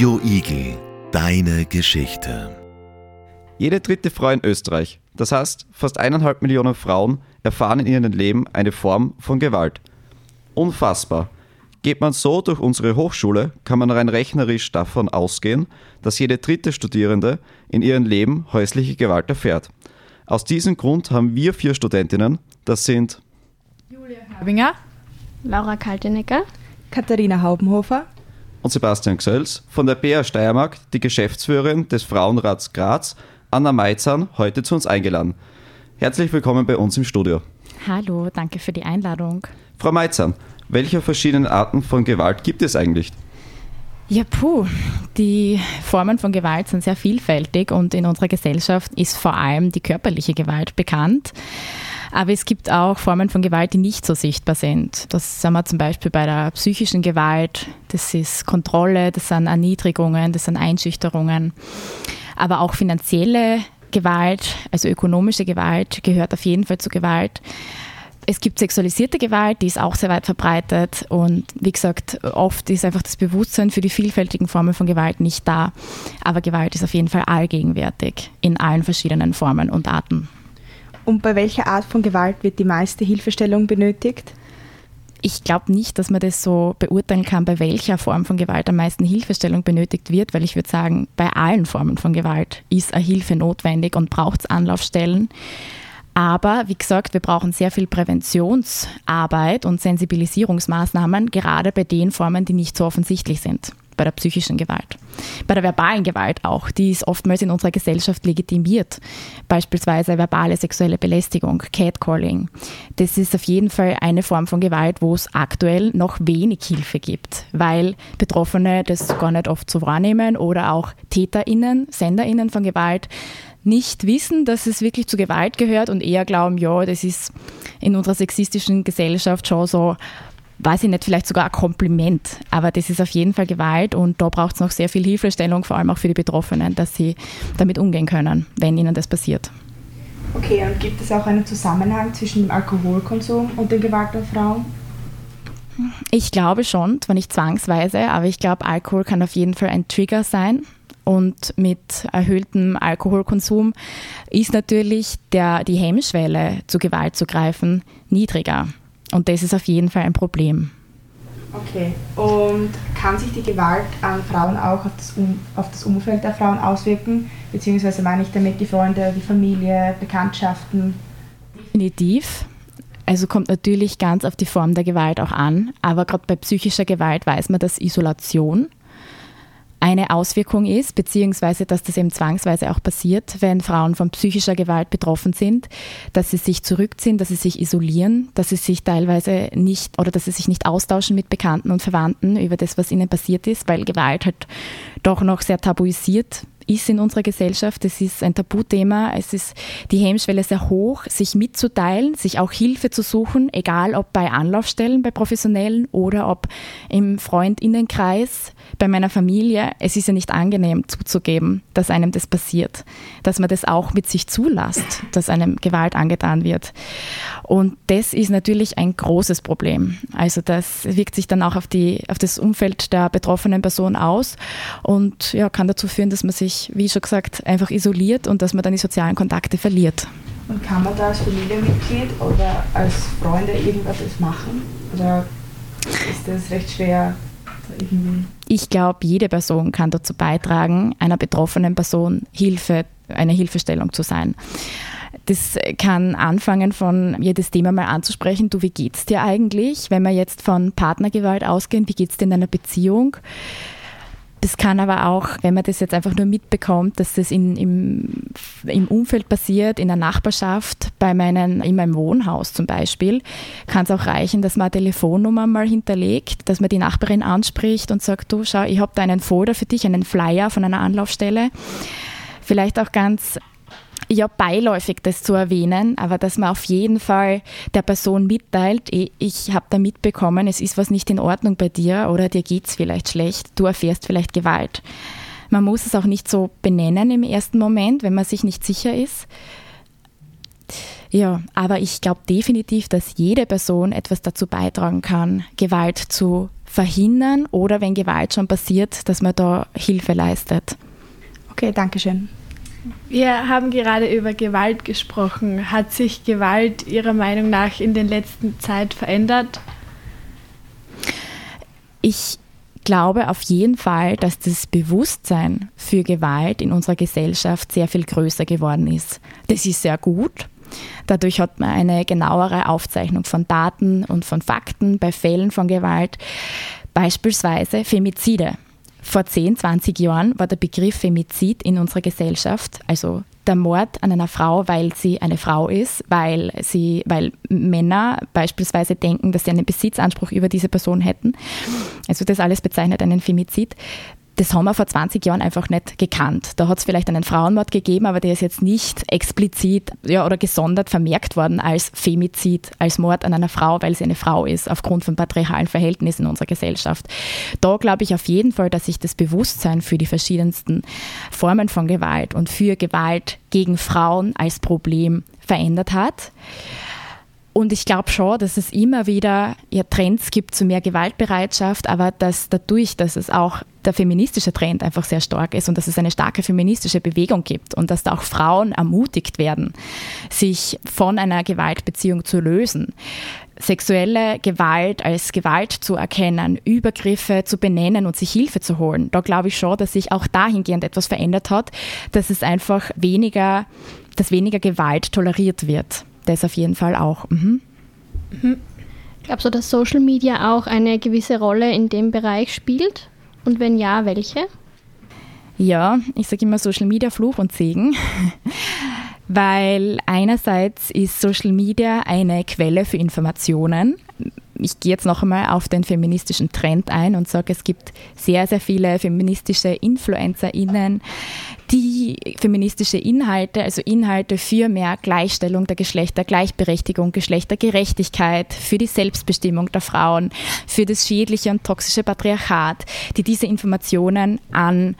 Radio Igel, deine Geschichte. Jede dritte Frau in Österreich, das heißt fast eineinhalb Millionen Frauen, erfahren in ihrem Leben eine Form von Gewalt. Unfassbar. Geht man so durch unsere Hochschule, kann man rein rechnerisch davon ausgehen, dass jede dritte Studierende in ihrem Leben häusliche Gewalt erfährt. Aus diesem Grund haben wir vier Studentinnen, das sind Julia Habinger, Laura Kaltenecker, Katharina Haubenhofer und Sebastian Gsölz von der BR Steiermark, die Geschäftsführerin des Frauenrats Graz, Anna Meizan, heute zu uns eingeladen. Herzlich willkommen bei uns im Studio. Hallo, danke für die Einladung. Frau Meizan, welche verschiedenen Arten von Gewalt gibt es eigentlich? Ja, puh, die Formen von Gewalt sind sehr vielfältig und in unserer Gesellschaft ist vor allem die körperliche Gewalt bekannt. Aber es gibt auch Formen von Gewalt, die nicht so sichtbar sind. Das sind wir zum Beispiel bei der psychischen Gewalt. Das ist Kontrolle, das sind Erniedrigungen, das sind Einschüchterungen. Aber auch finanzielle Gewalt, also ökonomische Gewalt, gehört auf jeden Fall zu Gewalt. Es gibt sexualisierte Gewalt, die ist auch sehr weit verbreitet. Und wie gesagt, oft ist einfach das Bewusstsein für die vielfältigen Formen von Gewalt nicht da. Aber Gewalt ist auf jeden Fall allgegenwärtig in allen verschiedenen Formen und Arten. Und bei welcher Art von Gewalt wird die meiste Hilfestellung benötigt? Ich glaube nicht, dass man das so beurteilen kann, bei welcher Form von Gewalt am meisten Hilfestellung benötigt wird, weil ich würde sagen, bei allen Formen von Gewalt ist eine Hilfe notwendig und braucht es Anlaufstellen. Aber wie gesagt, wir brauchen sehr viel Präventionsarbeit und Sensibilisierungsmaßnahmen, gerade bei den Formen, die nicht so offensichtlich sind bei der psychischen Gewalt. Bei der verbalen Gewalt auch, die ist oftmals in unserer Gesellschaft legitimiert. Beispielsweise verbale sexuelle Belästigung, Catcalling. Das ist auf jeden Fall eine Form von Gewalt, wo es aktuell noch wenig Hilfe gibt, weil Betroffene das gar nicht oft so wahrnehmen oder auch TäterInnen, SenderInnen von Gewalt nicht wissen, dass es wirklich zu Gewalt gehört und eher glauben, ja, das ist in unserer sexistischen Gesellschaft schon so weiß ich nicht, vielleicht sogar ein Kompliment. Aber das ist auf jeden Fall Gewalt und da braucht es noch sehr viel Hilfestellung, vor allem auch für die Betroffenen, dass sie damit umgehen können, wenn ihnen das passiert. Okay, und gibt es auch einen Zusammenhang zwischen dem Alkoholkonsum und der Gewalt an Frauen? Ich glaube schon, zwar nicht zwangsweise, aber ich glaube, Alkohol kann auf jeden Fall ein Trigger sein. Und mit erhöhtem Alkoholkonsum ist natürlich der, die Hemmschwelle, zu Gewalt zu greifen, niedriger. Und das ist auf jeden Fall ein Problem. Okay. Und kann sich die Gewalt an Frauen auch auf das, um auf das Umfeld der Frauen auswirken? Beziehungsweise meine ich damit die Freunde, die Familie, Bekanntschaften? Definitiv. Also kommt natürlich ganz auf die Form der Gewalt auch an. Aber gerade bei psychischer Gewalt weiß man, dass Isolation eine Auswirkung ist, beziehungsweise dass das eben zwangsweise auch passiert, wenn Frauen von psychischer Gewalt betroffen sind, dass sie sich zurückziehen, dass sie sich isolieren, dass sie sich teilweise nicht oder dass sie sich nicht austauschen mit Bekannten und Verwandten über das, was ihnen passiert ist, weil Gewalt halt doch noch sehr tabuisiert ist in unserer Gesellschaft. Es ist ein Tabuthema. Es ist die Hemmschwelle sehr hoch, sich mitzuteilen, sich auch Hilfe zu suchen, egal ob bei Anlaufstellen, bei Professionellen oder ob im Freundinnenkreis, bei meiner Familie. Es ist ja nicht angenehm zuzugeben, dass einem das passiert, dass man das auch mit sich zulässt, dass einem Gewalt angetan wird. Und das ist natürlich ein großes Problem. Also das wirkt sich dann auch auf, die, auf das Umfeld der betroffenen Person aus und ja, kann dazu führen, dass man sich wie schon gesagt, einfach isoliert und dass man dann die sozialen Kontakte verliert. Und kann man da als Familienmitglied oder als Freunde irgendwas machen? Oder ist das recht schwer? Irgendwie? Ich glaube, jede Person kann dazu beitragen, einer betroffenen Person Hilfe, eine Hilfestellung zu sein. Das kann anfangen von jedes Thema mal anzusprechen. Du, wie geht's dir eigentlich? Wenn wir jetzt von Partnergewalt ausgehen, wie geht's dir in einer Beziehung? Das kann aber auch, wenn man das jetzt einfach nur mitbekommt, dass das in, im, im Umfeld passiert, in der Nachbarschaft, bei meinen, in meinem Wohnhaus zum Beispiel, kann es auch reichen, dass man eine Telefonnummer mal hinterlegt, dass man die Nachbarin anspricht und sagt, du schau, ich habe da einen Folder für dich, einen Flyer von einer Anlaufstelle. Vielleicht auch ganz ja beiläufig das zu erwähnen, aber dass man auf jeden Fall der Person mitteilt, ich habe da mitbekommen, es ist was nicht in Ordnung bei dir oder dir geht es vielleicht schlecht, du erfährst vielleicht Gewalt. Man muss es auch nicht so benennen im ersten Moment, wenn man sich nicht sicher ist. Ja, aber ich glaube definitiv, dass jede Person etwas dazu beitragen kann, Gewalt zu verhindern oder wenn Gewalt schon passiert, dass man da Hilfe leistet. Okay, danke schön. Wir haben gerade über Gewalt gesprochen. Hat sich Gewalt Ihrer Meinung nach in den letzten Zeit verändert? Ich glaube auf jeden Fall, dass das Bewusstsein für Gewalt in unserer Gesellschaft sehr viel größer geworden ist. Das ist sehr gut. Dadurch hat man eine genauere Aufzeichnung von Daten und von Fakten bei Fällen von Gewalt, beispielsweise Femizide. Vor 10, 20 Jahren war der Begriff Femizid in unserer Gesellschaft, also der Mord an einer Frau, weil sie eine Frau ist, weil, sie, weil Männer beispielsweise denken, dass sie einen Besitzanspruch über diese Person hätten. Also das alles bezeichnet einen Femizid das haben wir vor 20 Jahren einfach nicht gekannt. Da hat es vielleicht einen Frauenmord gegeben, aber der ist jetzt nicht explizit ja, oder gesondert vermerkt worden als Femizid, als Mord an einer Frau, weil sie eine Frau ist, aufgrund von patriarchalen Verhältnissen in unserer Gesellschaft. Da glaube ich auf jeden Fall, dass sich das Bewusstsein für die verschiedensten Formen von Gewalt und für Gewalt gegen Frauen als Problem verändert hat. Und ich glaube schon, dass es immer wieder ja, Trends gibt zu mehr Gewaltbereitschaft, aber dass dadurch, dass es auch der feministische Trend einfach sehr stark ist und dass es eine starke feministische Bewegung gibt und dass da auch Frauen ermutigt werden, sich von einer Gewaltbeziehung zu lösen, sexuelle Gewalt als Gewalt zu erkennen, Übergriffe zu benennen und sich Hilfe zu holen. Da glaube ich schon, dass sich auch dahingehend etwas verändert hat, dass es einfach weniger, dass weniger Gewalt toleriert wird das auf jeden Fall auch. Mhm. Mhm. Glaubst du, dass Social Media auch eine gewisse Rolle in dem Bereich spielt? Und wenn ja, welche? Ja, ich sage immer Social Media Fluch und Segen. Weil einerseits ist Social Media eine Quelle für Informationen, ich gehe jetzt noch einmal auf den feministischen Trend ein und sage, es gibt sehr, sehr viele feministische InfluencerInnen, die feministische Inhalte, also Inhalte für mehr Gleichstellung der Geschlechter, Gleichberechtigung, Geschlechtergerechtigkeit, für die Selbstbestimmung der Frauen, für das schädliche und toxische Patriarchat, die diese Informationen an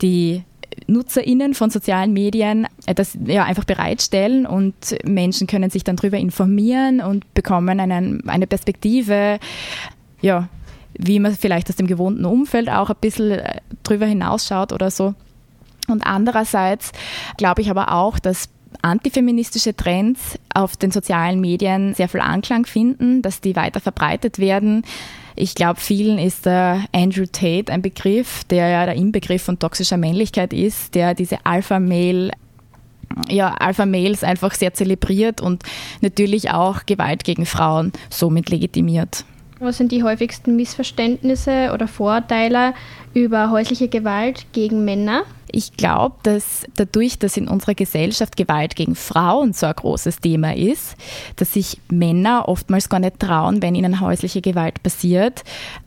die NutzerInnen von sozialen Medien äh, das ja einfach bereitstellen und Menschen können sich dann darüber informieren und bekommen einen, eine Perspektive, ja, wie man vielleicht aus dem gewohnten Umfeld auch ein bisschen äh, drüber hinausschaut oder so. Und andererseits glaube ich aber auch, dass antifeministische Trends auf den sozialen Medien sehr viel Anklang finden, dass die weiter verbreitet werden. Ich glaube, vielen ist der Andrew Tate ein Begriff, der ja der Inbegriff von toxischer Männlichkeit ist, der diese Alpha-Mail ja, Alpha-Males einfach sehr zelebriert und natürlich auch Gewalt gegen Frauen somit legitimiert. Was sind die häufigsten Missverständnisse oder Vorurteile über häusliche Gewalt gegen Männer? Ich glaube, dass dadurch, dass in unserer Gesellschaft Gewalt gegen Frauen so ein großes Thema ist, dass sich Männer oftmals gar nicht trauen, wenn ihnen häusliche Gewalt passiert,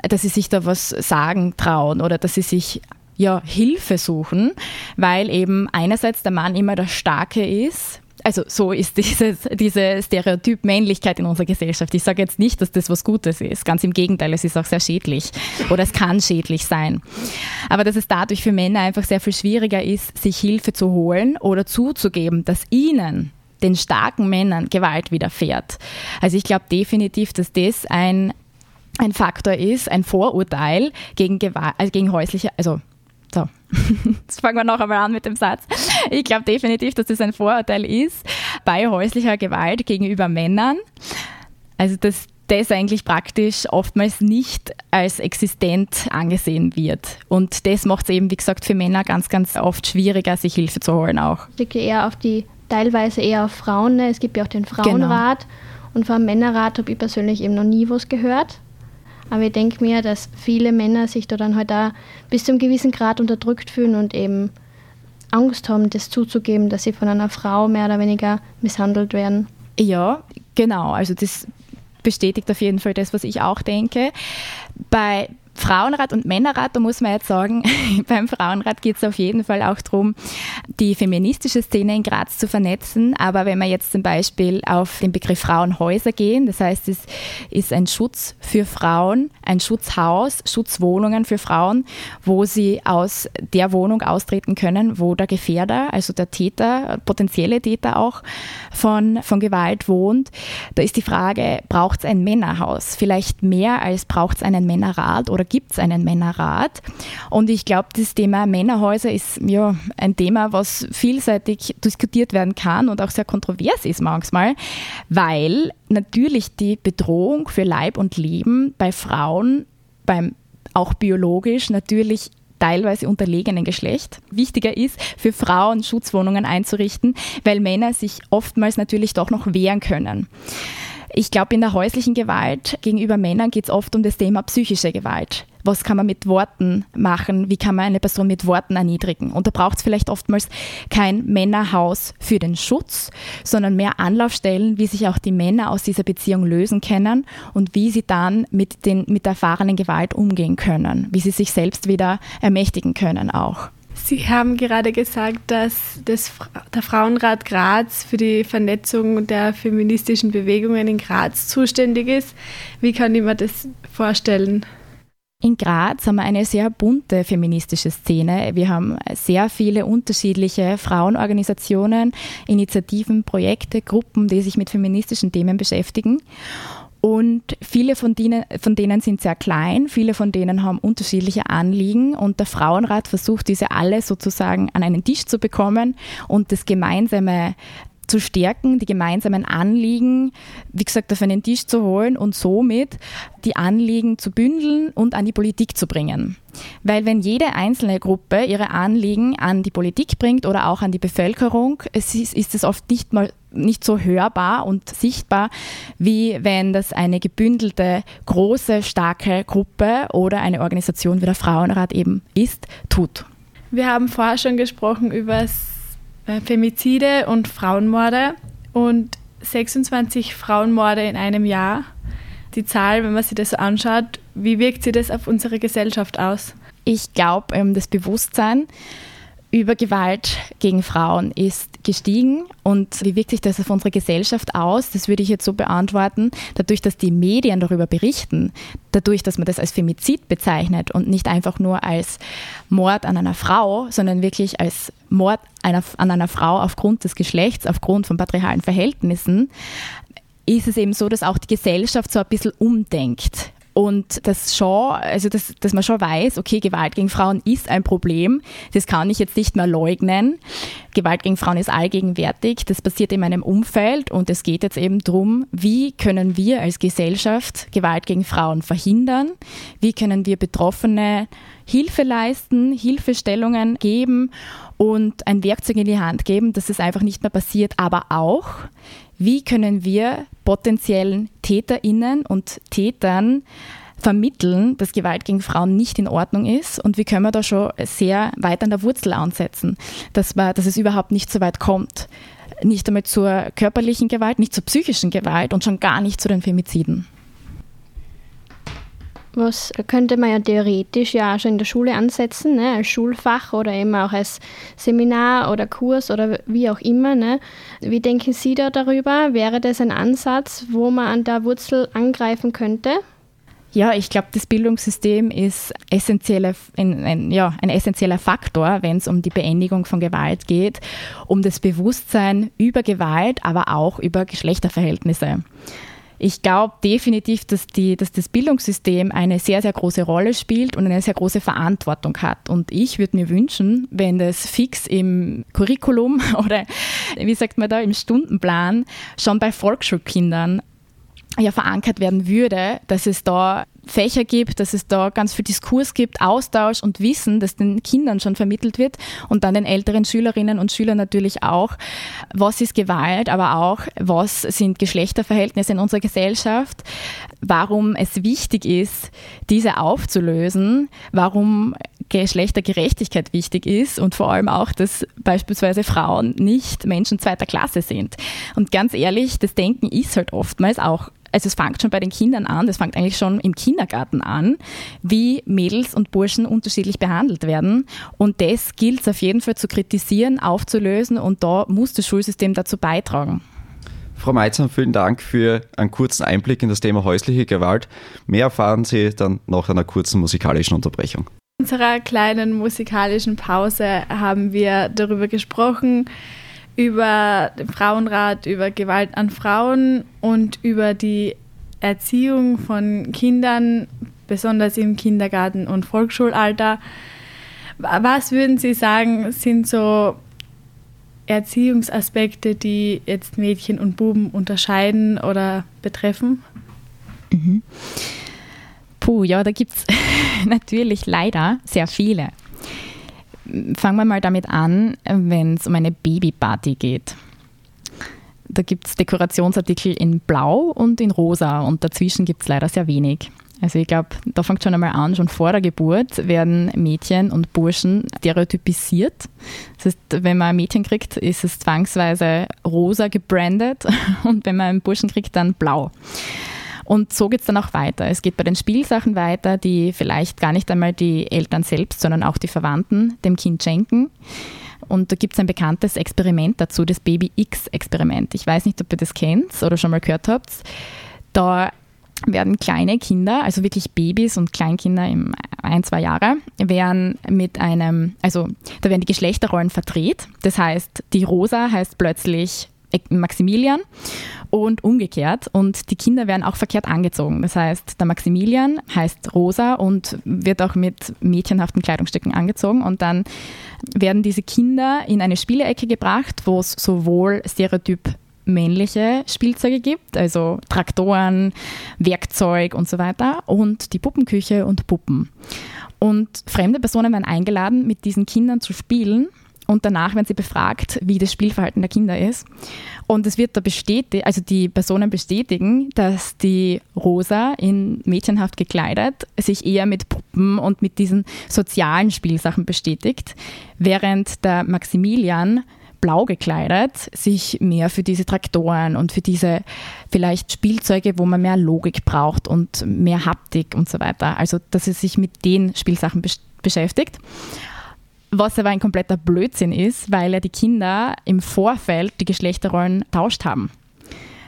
dass sie sich da was sagen trauen oder dass sie sich ja, Hilfe suchen, weil eben einerseits der Mann immer der Starke ist also so ist dieses, diese Stereotyp Männlichkeit in unserer Gesellschaft. Ich sage jetzt nicht, dass das was Gutes ist. Ganz im Gegenteil, es ist auch sehr schädlich oder es kann schädlich sein. Aber dass es dadurch für Männer einfach sehr viel schwieriger ist, sich Hilfe zu holen oder zuzugeben, dass ihnen den starken Männern Gewalt widerfährt. Also ich glaube definitiv, dass das ein, ein Faktor ist, ein Vorurteil gegen, Gewalt, also gegen häusliche, also so, jetzt fangen wir noch einmal an mit dem Satz. Ich glaube definitiv, dass das ein Vorurteil ist bei häuslicher Gewalt gegenüber Männern. Also, dass das eigentlich praktisch oftmals nicht als existent angesehen wird. Und das macht es eben, wie gesagt, für Männer ganz, ganz oft schwieriger, sich Hilfe zu holen auch. Ich liegt eher auf die, teilweise eher auf Frauen. Ne? Es gibt ja auch den Frauenrat. Genau. Und vom Männerrat habe ich persönlich eben noch nie was gehört. Aber ich denke mir, dass viele Männer sich da dann halt auch bis zu einem gewissen Grad unterdrückt fühlen und eben Angst haben, das zuzugeben, dass sie von einer Frau mehr oder weniger misshandelt werden. Ja, genau. Also das bestätigt auf jeden Fall das, was ich auch denke. Bei Frauenrat und Männerrat, da muss man jetzt sagen, beim Frauenrat geht es auf jeden Fall auch darum, die feministische Szene in Graz zu vernetzen. Aber wenn wir jetzt zum Beispiel auf den Begriff Frauenhäuser gehen, das heißt, es ist ein Schutz für Frauen, ein Schutzhaus, Schutzwohnungen für Frauen, wo sie aus der Wohnung austreten können, wo der Gefährder, also der Täter, potenzielle Täter auch von, von Gewalt wohnt. Da ist die Frage, braucht es ein Männerhaus? Vielleicht mehr als braucht es einen Männerrat oder gibt es einen Männerrat? Und ich glaube, das Thema Männerhäuser ist ja ein Thema, was vielseitig diskutiert werden kann und auch sehr kontrovers ist manchmal, weil natürlich die Bedrohung für Leib und Leben bei Frauen, beim auch biologisch natürlich teilweise unterlegenen Geschlecht wichtiger ist, für Frauen Schutzwohnungen einzurichten, weil Männer sich oftmals natürlich doch noch wehren können. Ich glaube, in der häuslichen Gewalt gegenüber Männern geht es oft um das Thema psychische Gewalt. Was kann man mit Worten machen? Wie kann man eine Person mit Worten erniedrigen? Und da braucht es vielleicht oftmals kein Männerhaus für den Schutz, sondern mehr Anlaufstellen, wie sich auch die Männer aus dieser Beziehung lösen können und wie sie dann mit, den, mit der erfahrenen Gewalt umgehen können, wie sie sich selbst wieder ermächtigen können auch. Sie haben gerade gesagt, dass das, der Frauenrat Graz für die Vernetzung der feministischen Bewegungen in Graz zuständig ist. Wie kann ich mir das vorstellen? In Graz haben wir eine sehr bunte feministische Szene. Wir haben sehr viele unterschiedliche Frauenorganisationen, Initiativen, Projekte, Gruppen, die sich mit feministischen Themen beschäftigen. Und viele von denen, von denen sind sehr klein, viele von denen haben unterschiedliche Anliegen und der Frauenrat versucht, diese alle sozusagen an einen Tisch zu bekommen und das gemeinsame zu stärken, die gemeinsamen Anliegen, wie gesagt, auf einen Tisch zu holen und somit die Anliegen zu bündeln und an die Politik zu bringen. Weil wenn jede einzelne Gruppe ihre Anliegen an die Politik bringt oder auch an die Bevölkerung, es ist, ist es oft nicht mal nicht so hörbar und sichtbar, wie wenn das eine gebündelte, große, starke Gruppe oder eine Organisation wie der Frauenrat eben ist, tut. Wir haben vorher schon gesprochen über äh, Femizide und Frauenmorde und 26 Frauenmorde in einem Jahr. Die Zahl, wenn man sich das anschaut, wie wirkt sich das auf unsere Gesellschaft aus? Ich glaube, ähm, das Bewusstsein über Gewalt gegen Frauen ist gestiegen. Und wie wirkt sich das auf unsere Gesellschaft aus? Das würde ich jetzt so beantworten. Dadurch, dass die Medien darüber berichten, dadurch, dass man das als Femizid bezeichnet und nicht einfach nur als Mord an einer Frau, sondern wirklich als Mord einer, an einer Frau aufgrund des Geschlechts, aufgrund von patriarchalen Verhältnissen, ist es eben so, dass auch die Gesellschaft so ein bisschen umdenkt und das schon, also das, dass man schon weiß, okay, Gewalt gegen Frauen ist ein Problem, das kann ich jetzt nicht mehr leugnen. Gewalt gegen Frauen ist allgegenwärtig, das passiert in meinem Umfeld. Und es geht jetzt eben darum, wie können wir als Gesellschaft Gewalt gegen Frauen verhindern, wie können wir Betroffene Hilfe leisten, Hilfestellungen geben und ein Werkzeug in die Hand geben, dass es einfach nicht mehr passiert, aber auch, wie können wir potenziellen TäterInnen und Tätern vermitteln, dass Gewalt gegen Frauen nicht in Ordnung ist und wie können wir da schon sehr weit an der Wurzel ansetzen, dass, man, dass es überhaupt nicht so weit kommt. Nicht einmal zur körperlichen Gewalt, nicht zur psychischen Gewalt und schon gar nicht zu den Femiziden. Was könnte man ja theoretisch ja schon in der Schule ansetzen, ne, als Schulfach oder eben auch als Seminar oder Kurs oder wie auch immer. Ne. Wie denken Sie da darüber? Wäre das ein Ansatz, wo man an der Wurzel angreifen könnte? Ja, ich glaube, das Bildungssystem ist essentieller, ein, ein, ja, ein essentieller Faktor, wenn es um die Beendigung von Gewalt geht, um das Bewusstsein über Gewalt, aber auch über Geschlechterverhältnisse. Ich glaube definitiv, dass, die, dass das Bildungssystem eine sehr, sehr große Rolle spielt und eine sehr große Verantwortung hat. Und ich würde mir wünschen, wenn das fix im Curriculum oder wie sagt man da, im Stundenplan schon bei Volksschulkindern ja verankert werden würde, dass es da Fächer gibt, dass es da ganz viel Diskurs gibt, Austausch und Wissen, das den Kindern schon vermittelt wird und dann den älteren Schülerinnen und Schülern natürlich auch, was ist Gewalt, aber auch, was sind Geschlechterverhältnisse in unserer Gesellschaft, warum es wichtig ist, diese aufzulösen, warum Geschlechtergerechtigkeit wichtig ist und vor allem auch, dass beispielsweise Frauen nicht Menschen zweiter Klasse sind. Und ganz ehrlich, das Denken ist halt oftmals auch also es fängt schon bei den Kindern an, das fängt eigentlich schon im Kindergarten an, wie Mädels und Burschen unterschiedlich behandelt werden. Und das gilt es auf jeden Fall zu kritisieren, aufzulösen und da muss das Schulsystem dazu beitragen. Frau Meitzer, vielen Dank für einen kurzen Einblick in das Thema häusliche Gewalt. Mehr erfahren Sie dann nach einer kurzen musikalischen Unterbrechung. In unserer kleinen musikalischen Pause haben wir darüber gesprochen, über den Frauenrat, über Gewalt an Frauen und über die Erziehung von Kindern, besonders im Kindergarten und Volksschulalter. Was würden Sie sagen, sind so Erziehungsaspekte, die jetzt Mädchen und Buben unterscheiden oder betreffen? Mhm. Puh, ja, da gibt es natürlich leider sehr viele. Fangen wir mal damit an, wenn es um eine Babyparty geht. Da gibt es Dekorationsartikel in Blau und in Rosa und dazwischen gibt es leider sehr wenig. Also ich glaube, da fängt schon einmal an, schon vor der Geburt werden Mädchen und Burschen stereotypisiert. Das heißt, wenn man ein Mädchen kriegt, ist es zwangsweise rosa gebrandet und wenn man einen Burschen kriegt, dann blau. Und so geht es dann auch weiter. Es geht bei den Spielsachen weiter, die vielleicht gar nicht einmal die Eltern selbst, sondern auch die Verwandten dem Kind schenken. Und da gibt es ein bekanntes Experiment dazu, das Baby-X-Experiment. Ich weiß nicht, ob ihr das kennt oder schon mal gehört habt. Da werden kleine Kinder, also wirklich Babys und Kleinkinder im ein, zwei Jahre, werden mit einem, also da werden die Geschlechterrollen verdreht. Das heißt, die Rosa heißt plötzlich Maximilian und umgekehrt. Und die Kinder werden auch verkehrt angezogen. Das heißt, der Maximilian heißt Rosa und wird auch mit mädchenhaften Kleidungsstücken angezogen. Und dann werden diese Kinder in eine Spielecke gebracht, wo es sowohl Stereotyp männliche Spielzeuge gibt, also Traktoren, Werkzeug und so weiter, und die Puppenküche und Puppen. Und fremde Personen werden eingeladen, mit diesen Kindern zu spielen und danach werden sie befragt, wie das Spielverhalten der Kinder ist. Und es wird da bestätigt, also die Personen bestätigen, dass die Rosa in mädchenhaft gekleidet sich eher mit Puppen und mit diesen sozialen Spielsachen bestätigt, während der Maximilian blau gekleidet sich mehr für diese Traktoren und für diese vielleicht Spielzeuge, wo man mehr Logik braucht und mehr Haptik und so weiter. Also, dass er sich mit den Spielsachen beschäftigt. Was aber ein kompletter Blödsinn ist, weil ja die Kinder im Vorfeld die Geschlechterrollen tauscht haben.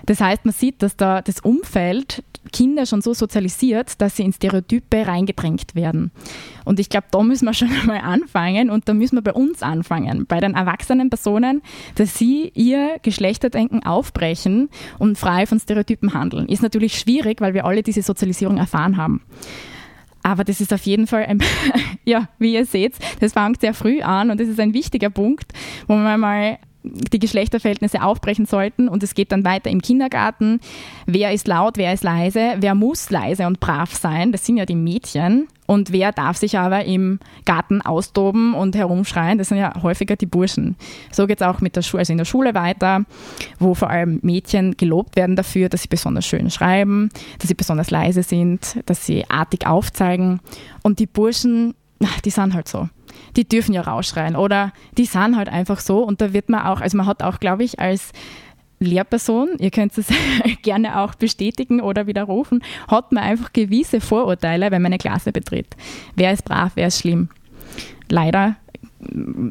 Das heißt, man sieht, dass da das Umfeld Kinder schon so sozialisiert, dass sie in Stereotype reingedrängt werden. Und ich glaube, da müssen wir schon mal anfangen und da müssen wir bei uns anfangen, bei den erwachsenen Personen, dass sie ihr Geschlechterdenken aufbrechen und frei von Stereotypen handeln. Ist natürlich schwierig, weil wir alle diese Sozialisierung erfahren haben. Aber das ist auf jeden Fall, ein, ja, wie ihr seht, das fängt sehr früh an und das ist ein wichtiger Punkt, wo man mal die Geschlechterverhältnisse aufbrechen sollten und es geht dann weiter im Kindergarten. Wer ist laut, wer ist leise, wer muss leise und brav sein, das sind ja die Mädchen. Und wer darf sich aber im Garten austoben und herumschreien, das sind ja häufiger die Burschen. So geht es auch mit der Schule, also in der Schule weiter, wo vor allem Mädchen gelobt werden dafür, dass sie besonders schön schreiben, dass sie besonders leise sind, dass sie artig aufzeigen. Und die Burschen, die sind halt so die dürfen ja rausschreien oder die sind halt einfach so und da wird man auch, also man hat auch, glaube ich, als Lehrperson, ihr könnt es gerne auch bestätigen oder widerrufen, hat man einfach gewisse Vorurteile, wenn man eine Klasse betritt. Wer ist brav, wer ist schlimm? Leider,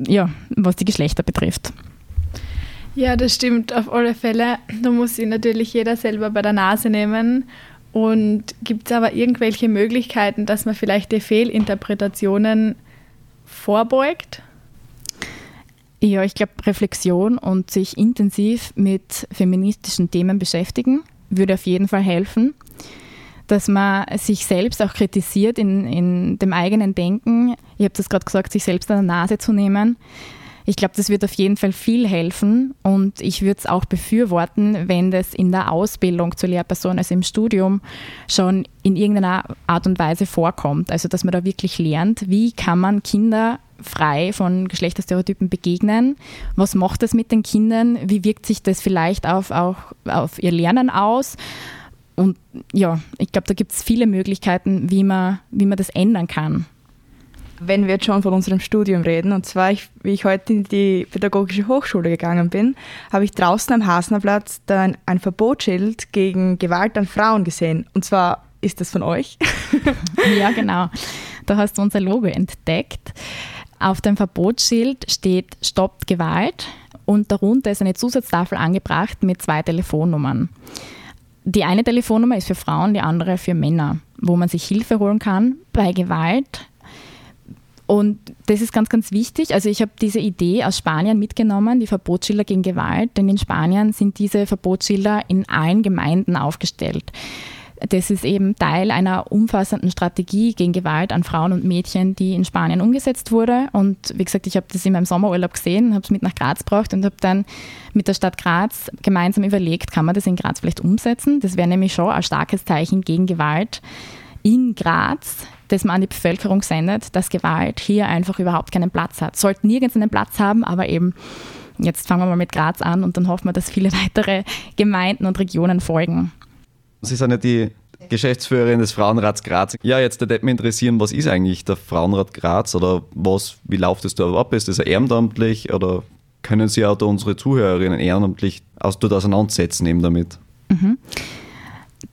ja, was die Geschlechter betrifft. Ja, das stimmt auf alle Fälle. Da muss sich natürlich jeder selber bei der Nase nehmen. Und gibt es aber irgendwelche Möglichkeiten, dass man vielleicht die Fehlinterpretationen vorbeugt? Ja, ich glaube, Reflexion und sich intensiv mit feministischen Themen beschäftigen würde auf jeden Fall helfen. Dass man sich selbst auch kritisiert in, in dem eigenen Denken. Ich habe das gerade gesagt, sich selbst an der Nase zu nehmen. Ich glaube, das wird auf jeden Fall viel helfen und ich würde es auch befürworten, wenn das in der Ausbildung zur Lehrperson, also im Studium, schon in irgendeiner Art und Weise vorkommt. Also, dass man da wirklich lernt, wie kann man Kinder frei von Geschlechterstereotypen begegnen? Was macht das mit den Kindern? Wie wirkt sich das vielleicht auf, auch auf ihr Lernen aus? Und ja, ich glaube, da gibt es viele Möglichkeiten, wie man, wie man das ändern kann. Wenn wir jetzt schon von unserem Studium reden. Und zwar, ich, wie ich heute in die Pädagogische Hochschule gegangen bin, habe ich draußen am Hasnerplatz dann ein Verbotsschild gegen Gewalt an Frauen gesehen. Und zwar ist das von euch? ja, genau. Da hast du unser Logo entdeckt. Auf dem Verbotsschild steht Stoppt Gewalt und darunter ist eine Zusatztafel angebracht mit zwei Telefonnummern. Die eine Telefonnummer ist für Frauen, die andere für Männer, wo man sich Hilfe holen kann bei Gewalt. Und das ist ganz, ganz wichtig. Also ich habe diese Idee aus Spanien mitgenommen, die Verbotsschilder gegen Gewalt, denn in Spanien sind diese Verbotsschilder in allen Gemeinden aufgestellt. Das ist eben Teil einer umfassenden Strategie gegen Gewalt an Frauen und Mädchen, die in Spanien umgesetzt wurde. Und wie gesagt, ich habe das in meinem Sommerurlaub gesehen, habe es mit nach Graz gebracht und habe dann mit der Stadt Graz gemeinsam überlegt, kann man das in Graz vielleicht umsetzen? Das wäre nämlich schon ein starkes Zeichen gegen Gewalt in Graz, das man an die Bevölkerung sendet, dass Gewalt hier einfach überhaupt keinen Platz hat. Sollte nirgends einen Platz haben, aber eben jetzt fangen wir mal mit Graz an und dann hoffen wir, dass viele weitere Gemeinden und Regionen folgen. Sie sind ja die Geschäftsführerin des Frauenrats Graz. Ja, jetzt würde mich interessieren, was ist eigentlich der Frauenrat Graz oder was, wie läuft es da ab? Ist das ehrenamtlich oder können Sie auch da unsere Zuhörerinnen ehrenamtlich dort auseinandersetzen eben damit? Mhm.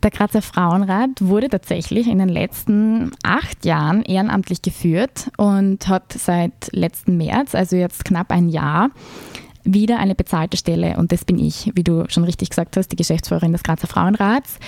Der Grazer Frauenrat wurde tatsächlich in den letzten acht Jahren ehrenamtlich geführt und hat seit letzten März, also jetzt knapp ein Jahr, wieder eine bezahlte Stelle und das bin ich, wie du schon richtig gesagt hast, die Geschäftsführerin des Grazer Frauenrats.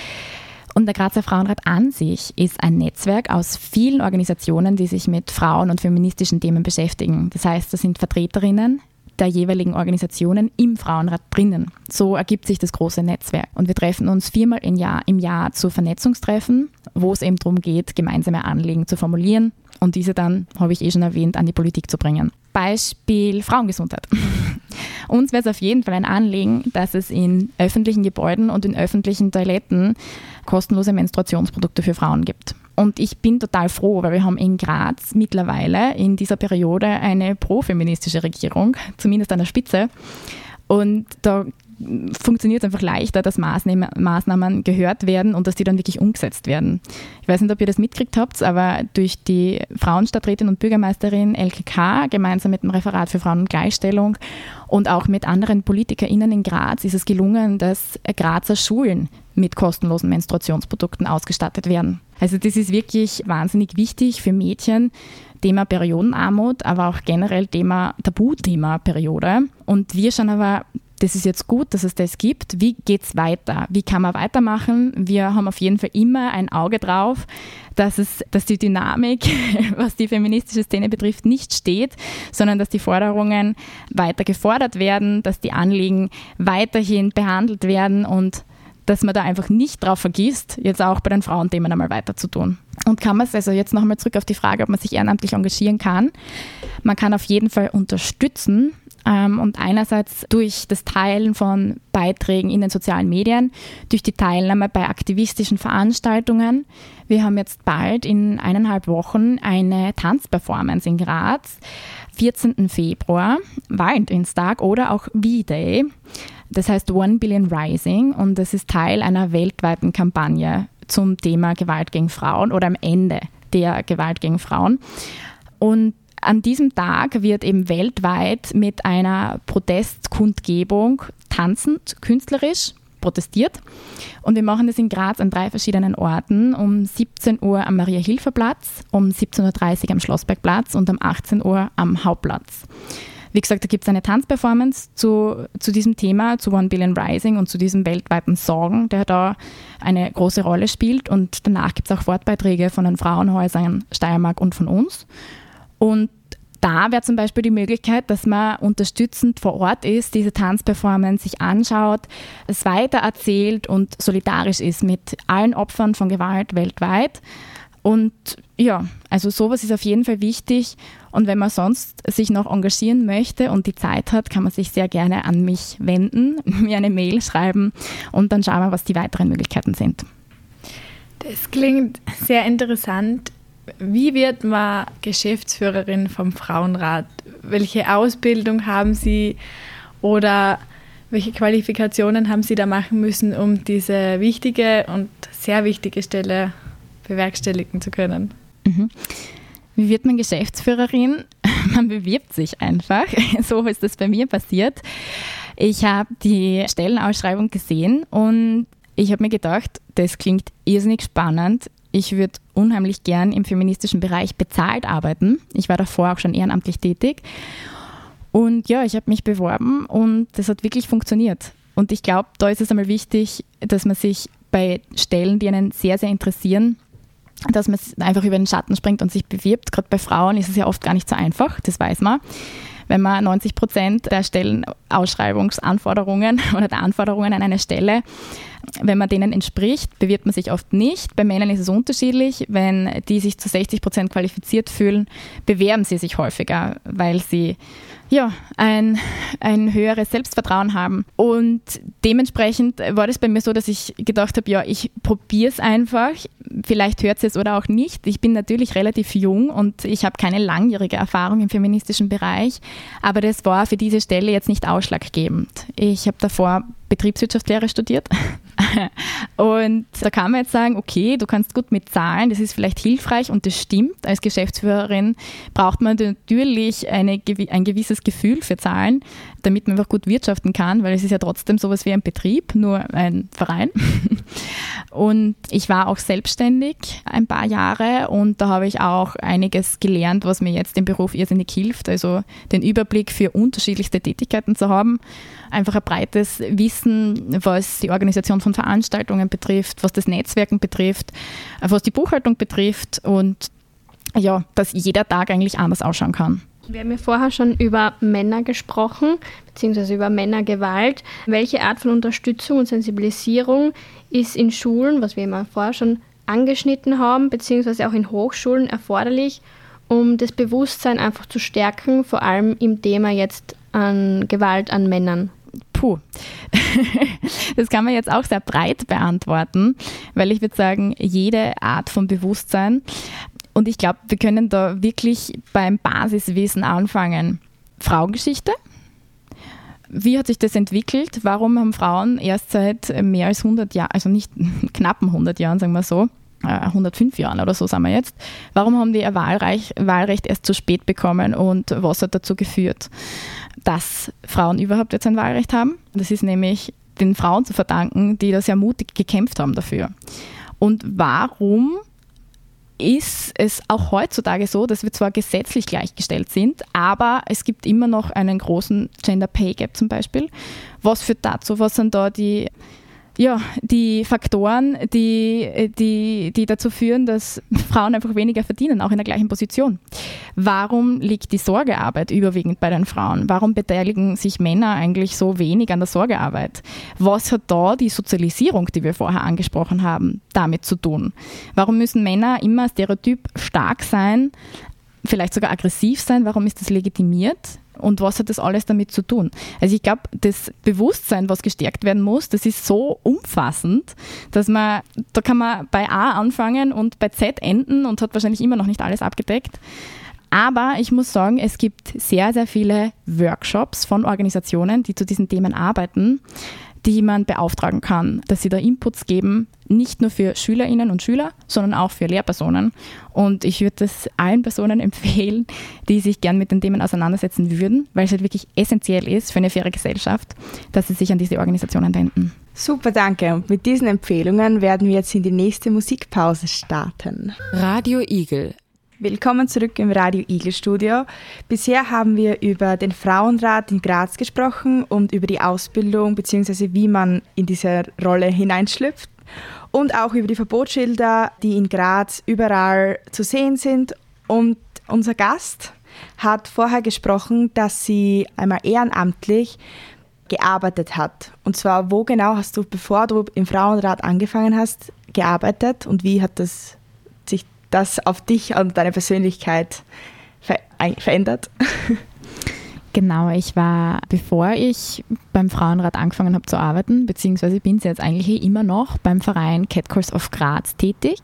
Und der Grazer Frauenrat an sich ist ein Netzwerk aus vielen Organisationen, die sich mit Frauen und feministischen Themen beschäftigen. Das heißt, das sind Vertreterinnen der jeweiligen Organisationen im Frauenrat drinnen. So ergibt sich das große Netzwerk. Und wir treffen uns viermal im Jahr, im Jahr zu Vernetzungstreffen, wo es eben darum geht, gemeinsame Anliegen zu formulieren und diese dann, habe ich eh schon erwähnt, an die Politik zu bringen. Beispiel Frauengesundheit. Uns wäre es auf jeden Fall ein Anliegen, dass es in öffentlichen Gebäuden und in öffentlichen Toiletten kostenlose Menstruationsprodukte für Frauen gibt. Und ich bin total froh, weil wir haben in Graz mittlerweile in dieser Periode eine profeministische Regierung, zumindest an der Spitze. Und da funktioniert es einfach leichter, dass Maßnahmen, Maßnahmen gehört werden und dass die dann wirklich umgesetzt werden. Ich weiß nicht, ob ihr das mitgekriegt habt, aber durch die Frauenstadträtin und Bürgermeisterin LKK gemeinsam mit dem Referat für Frauen und Gleichstellung und auch mit anderen PolitikerInnen in Graz ist es gelungen, dass Grazer Schulen mit kostenlosen Menstruationsprodukten ausgestattet werden. Also das ist wirklich wahnsinnig wichtig für Mädchen. Thema Periodenarmut, aber auch generell Thema Tabuthema Periode. Und wir schauen aber das ist jetzt gut, dass es das gibt. Wie geht es weiter? Wie kann man weitermachen? Wir haben auf jeden Fall immer ein Auge drauf, dass, es, dass die Dynamik, was die feministische Szene betrifft, nicht steht, sondern dass die Forderungen weiter gefordert werden, dass die Anliegen weiterhin behandelt werden und dass man da einfach nicht drauf vergisst, jetzt auch bei den Frauenthemen einmal weiter zu tun. Und kann man es, also jetzt nochmal zurück auf die Frage, ob man sich ehrenamtlich engagieren kann. Man kann auf jeden Fall unterstützen ähm, und einerseits durch das Teilen von Beiträgen in den sozialen Medien, durch die Teilnahme bei aktivistischen Veranstaltungen. Wir haben jetzt bald in eineinhalb Wochen eine Tanzperformance in Graz, 14. Februar, Valentinstag oder auch V-Day. Das heißt One Billion Rising und das ist Teil einer weltweiten Kampagne zum Thema Gewalt gegen Frauen oder am Ende der Gewalt gegen Frauen. Und an diesem Tag wird eben weltweit mit einer Protestkundgebung tanzend, künstlerisch protestiert. Und wir machen das in Graz an drei verschiedenen Orten. Um 17 Uhr am Maria-Hilfer-Platz, um 17.30 Uhr am Schlossbergplatz und um 18 Uhr am Hauptplatz. Wie gesagt, da gibt es eine Tanzperformance zu, zu diesem Thema, zu One Billion Rising und zu diesem weltweiten Sorgen, der da eine große Rolle spielt. Und danach gibt es auch Wortbeiträge von den Frauenhäusern Steiermark und von uns. Und da wäre zum Beispiel die Möglichkeit, dass man unterstützend vor Ort ist, diese Tanzperformance sich anschaut, es weitererzählt und solidarisch ist mit allen Opfern von Gewalt weltweit. Und ja, also sowas ist auf jeden Fall wichtig. Und wenn man sonst sich noch engagieren möchte und die Zeit hat, kann man sich sehr gerne an mich wenden, mir eine Mail schreiben und dann schauen wir, was die weiteren Möglichkeiten sind. Das klingt sehr interessant. Wie wird man Geschäftsführerin vom Frauenrat? Welche Ausbildung haben Sie oder welche Qualifikationen haben Sie da machen müssen, um diese wichtige und sehr wichtige Stelle bewerkstelligen zu können? Mhm. Wie wird man Geschäftsführerin? Man bewirbt sich einfach. So ist das bei mir passiert. Ich habe die Stellenausschreibung gesehen und ich habe mir gedacht, das klingt irrsinnig spannend. Ich würde unheimlich gern im feministischen Bereich bezahlt arbeiten. Ich war davor auch schon ehrenamtlich tätig. Und ja, ich habe mich beworben und das hat wirklich funktioniert. Und ich glaube, da ist es einmal wichtig, dass man sich bei Stellen, die einen sehr, sehr interessieren, dass man einfach über den Schatten springt und sich bewirbt. Gerade bei Frauen ist es ja oft gar nicht so einfach, das weiß man. Wenn man 90 Prozent der Stellenausschreibungsanforderungen oder der Anforderungen an eine Stelle, wenn man denen entspricht, bewirbt man sich oft nicht. Bei Männern ist es unterschiedlich. Wenn die sich zu 60 Prozent qualifiziert fühlen, bewerben sie sich häufiger, weil sie ja, ein, ein höheres Selbstvertrauen haben. Und dementsprechend war das bei mir so, dass ich gedacht habe, ja, ich probiere es einfach. Vielleicht hört es oder auch nicht. Ich bin natürlich relativ jung und ich habe keine langjährige Erfahrung im feministischen Bereich, aber das war für diese Stelle jetzt nicht ausschlaggebend. Ich habe davor Betriebswirtschaftslehre studiert. und da kann man jetzt sagen, okay, du kannst gut mit Zahlen, das ist vielleicht hilfreich und das stimmt. Als Geschäftsführerin braucht man natürlich eine, ein gewisses Gefühl für Zahlen, damit man einfach gut wirtschaften kann, weil es ist ja trotzdem sowas wie ein Betrieb, nur ein Verein. Und ich war auch selbstständig ein paar Jahre und da habe ich auch einiges gelernt, was mir jetzt im Beruf irrsinnig hilft. Also den Überblick für unterschiedlichste Tätigkeiten zu haben, einfach ein breites Wissen, was die Organisation von Veranstaltungen betrifft, was das Netzwerken betrifft, was die Buchhaltung betrifft und ja, dass jeder Tag eigentlich anders ausschauen kann. Wir haben ja vorher schon über Männer gesprochen, beziehungsweise über Männergewalt. Welche Art von Unterstützung und Sensibilisierung ist in Schulen, was wir immer vorher schon angeschnitten haben, beziehungsweise auch in Hochschulen erforderlich, um das Bewusstsein einfach zu stärken, vor allem im Thema jetzt an Gewalt an Männern? Puh, das kann man jetzt auch sehr breit beantworten, weil ich würde sagen, jede Art von Bewusstsein. Und ich glaube, wir können da wirklich beim Basiswissen anfangen. Frauengeschichte. Wie hat sich das entwickelt? Warum haben Frauen erst seit mehr als 100 Jahren, also nicht knappen 100 Jahren, sagen wir so, 105 äh, Jahren oder so sind wir jetzt. Warum haben die ihr Wahlreich, Wahlrecht erst zu spät bekommen und was hat dazu geführt, dass Frauen überhaupt jetzt ein Wahlrecht haben? Das ist nämlich den Frauen zu verdanken, die da sehr mutig gekämpft haben dafür. Und warum ist es auch heutzutage so, dass wir zwar gesetzlich gleichgestellt sind, aber es gibt immer noch einen großen Gender Pay Gap zum Beispiel. Was führt dazu? Was sind da die ja, die Faktoren, die, die, die dazu führen, dass Frauen einfach weniger verdienen, auch in der gleichen Position. Warum liegt die Sorgearbeit überwiegend bei den Frauen? Warum beteiligen sich Männer eigentlich so wenig an der Sorgearbeit? Was hat da die Sozialisierung, die wir vorher angesprochen haben, damit zu tun? Warum müssen Männer immer stereotyp stark sein, vielleicht sogar aggressiv sein? Warum ist das legitimiert? Und was hat das alles damit zu tun? Also ich glaube, das Bewusstsein, was gestärkt werden muss, das ist so umfassend, dass man, da kann man bei A anfangen und bei Z enden und hat wahrscheinlich immer noch nicht alles abgedeckt. Aber ich muss sagen, es gibt sehr, sehr viele Workshops von Organisationen, die zu diesen Themen arbeiten die man beauftragen kann, dass sie da Inputs geben, nicht nur für Schülerinnen und Schüler, sondern auch für Lehrpersonen. Und ich würde das allen Personen empfehlen, die sich gern mit den Themen auseinandersetzen würden, weil es halt wirklich essentiell ist für eine faire Gesellschaft, dass sie sich an diese Organisationen wenden. Super, danke. Und mit diesen Empfehlungen werden wir jetzt in die nächste Musikpause starten. Radio Igel Willkommen zurück im Radio Igel Studio. Bisher haben wir über den Frauenrat in Graz gesprochen und über die Ausbildung bzw. wie man in diese Rolle hineinschlüpft und auch über die Verbotsschilder, die in Graz überall zu sehen sind. Und unser Gast hat vorher gesprochen, dass sie einmal ehrenamtlich gearbeitet hat. Und zwar, wo genau hast du, bevor du im Frauenrat angefangen hast, gearbeitet und wie hat das das auf dich und deine Persönlichkeit ver verändert? Genau, ich war, bevor ich beim Frauenrat angefangen habe zu arbeiten, beziehungsweise bin sie jetzt eigentlich eh immer noch beim Verein Catcalls of Graz tätig.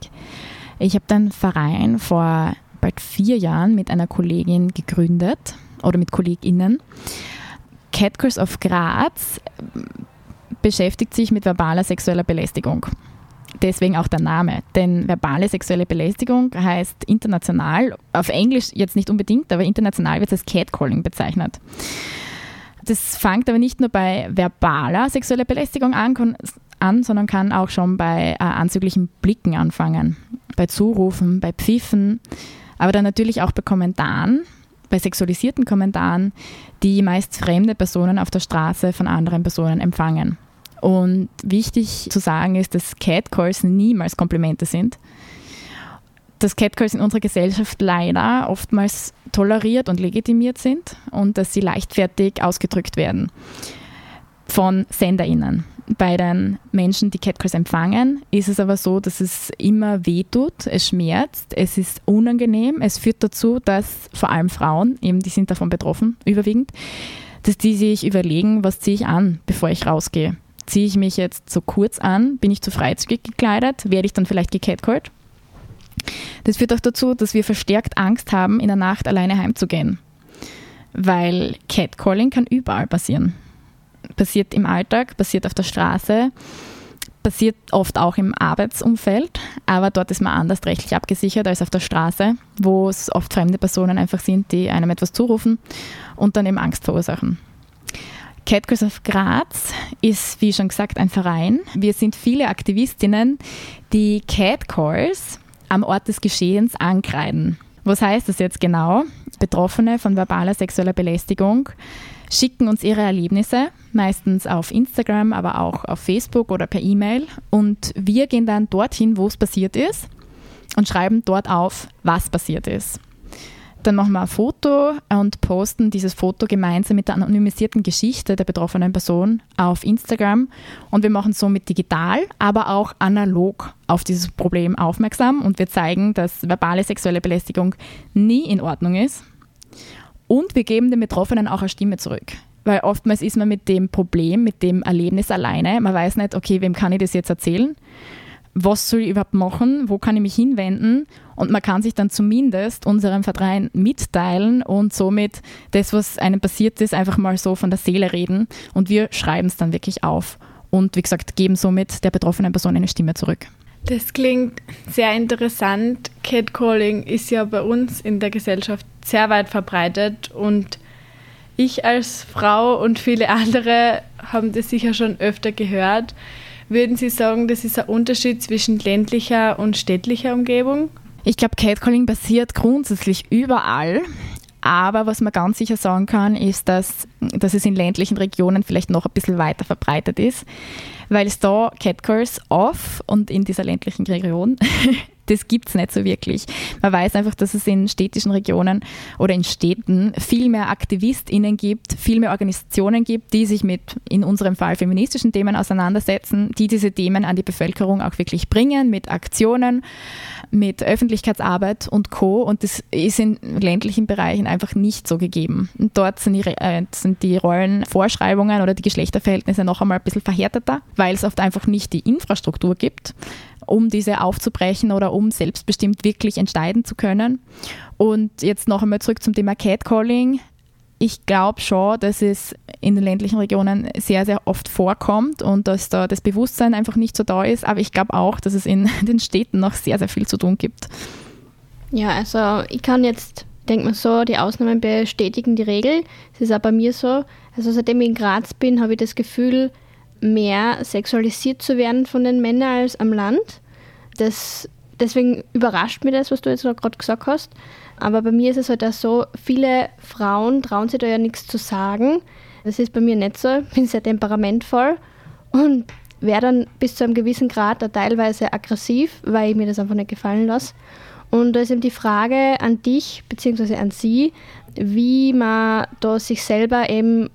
Ich habe den Verein vor bald vier Jahren mit einer Kollegin gegründet oder mit KollegInnen. Catcalls of Graz beschäftigt sich mit verbaler sexueller Belästigung. Deswegen auch der Name. Denn verbale sexuelle Belästigung heißt international, auf Englisch jetzt nicht unbedingt, aber international wird es als Catcalling bezeichnet. Das fängt aber nicht nur bei verbaler sexueller Belästigung an, an sondern kann auch schon bei äh, anzüglichen Blicken anfangen, bei Zurufen, bei Pfiffen, aber dann natürlich auch bei Kommentaren, bei sexualisierten Kommentaren, die meist fremde Personen auf der Straße von anderen Personen empfangen. Und wichtig zu sagen ist, dass Catcalls niemals Komplimente sind. Dass Catcalls in unserer Gesellschaft leider oftmals toleriert und legitimiert sind und dass sie leichtfertig ausgedrückt werden von SenderInnen. Bei den Menschen, die Catcalls empfangen, ist es aber so, dass es immer wehtut, es schmerzt, es ist unangenehm, es führt dazu, dass vor allem Frauen, eben die sind davon betroffen, überwiegend, dass die sich überlegen, was ziehe ich an, bevor ich rausgehe ziehe ich mich jetzt so kurz an, bin ich zu freizügig gekleidet, werde ich dann vielleicht gecatcallt. Das führt auch dazu, dass wir verstärkt Angst haben, in der Nacht alleine heimzugehen. Weil Catcalling kann überall passieren. Passiert im Alltag, passiert auf der Straße, passiert oft auch im Arbeitsumfeld, aber dort ist man anders rechtlich abgesichert als auf der Straße, wo es oft fremde Personen einfach sind, die einem etwas zurufen und dann eben Angst verursachen. Catcalls of Graz ist, wie schon gesagt, ein Verein. Wir sind viele Aktivistinnen, die Catcalls am Ort des Geschehens ankreiden. Was heißt das jetzt genau? Betroffene von verbaler sexueller Belästigung schicken uns ihre Erlebnisse, meistens auf Instagram, aber auch auf Facebook oder per E-Mail. Und wir gehen dann dorthin, wo es passiert ist und schreiben dort auf, was passiert ist. Dann machen wir ein Foto und posten dieses Foto gemeinsam mit der anonymisierten Geschichte der betroffenen Person auf Instagram. Und wir machen somit digital, aber auch analog auf dieses Problem aufmerksam. Und wir zeigen, dass verbale sexuelle Belästigung nie in Ordnung ist. Und wir geben den Betroffenen auch eine Stimme zurück. Weil oftmals ist man mit dem Problem, mit dem Erlebnis alleine. Man weiß nicht, okay, wem kann ich das jetzt erzählen? Was soll ich überhaupt machen, wo kann ich mich hinwenden und man kann sich dann zumindest unserem Verein mitteilen und somit das, was einem passiert ist, einfach mal so von der Seele reden und wir schreiben es dann wirklich auf und wie gesagt, geben somit der betroffenen Person eine Stimme zurück. Das klingt sehr interessant. Catcalling ist ja bei uns in der Gesellschaft sehr weit verbreitet und ich als Frau und viele andere haben das sicher schon öfter gehört. Würden Sie sagen, das ist ein Unterschied zwischen ländlicher und städtlicher Umgebung? Ich glaube, Catcalling passiert grundsätzlich überall. Aber was man ganz sicher sagen kann, ist, dass, dass es in ländlichen Regionen vielleicht noch ein bisschen weiter verbreitet ist, weil es da Catcalls off und in dieser ländlichen Region das gibt es nicht so wirklich. Man weiß einfach, dass es in städtischen Regionen oder in Städten viel mehr AktivistInnen gibt, viel mehr Organisationen gibt, die sich mit, in unserem Fall, feministischen Themen auseinandersetzen, die diese Themen an die Bevölkerung auch wirklich bringen, mit Aktionen, mit Öffentlichkeitsarbeit und Co. Und das ist in ländlichen Bereichen einfach nicht so gegeben. Und dort sind die, äh, sind die Rollenvorschreibungen oder die Geschlechterverhältnisse noch einmal ein bisschen verhärteter, weil es oft einfach nicht die Infrastruktur gibt um diese aufzubrechen oder um selbstbestimmt wirklich entscheiden zu können. Und jetzt noch einmal zurück zum Thema Catcalling. Ich glaube schon, dass es in den ländlichen Regionen sehr, sehr oft vorkommt und dass da das Bewusstsein einfach nicht so da ist. Aber ich glaube auch, dass es in den Städten noch sehr, sehr viel zu tun gibt. Ja, also ich kann jetzt, denke mal so, die Ausnahmen bestätigen die Regel. Es ist auch bei mir so. Also seitdem ich in Graz bin, habe ich das Gefühl, mehr sexualisiert zu werden von den Männern als am Land. Das, deswegen überrascht mich das, was du jetzt gerade gesagt hast. Aber bei mir ist es halt auch so, viele Frauen trauen sich da ja nichts zu sagen. Das ist bei mir nicht so. Ich bin sehr temperamentvoll und wäre dann bis zu einem gewissen Grad da teilweise aggressiv, weil ich mir das einfach nicht gefallen lasse. Und da ist eben die Frage an dich bzw. an sie, wie man da sich selber eben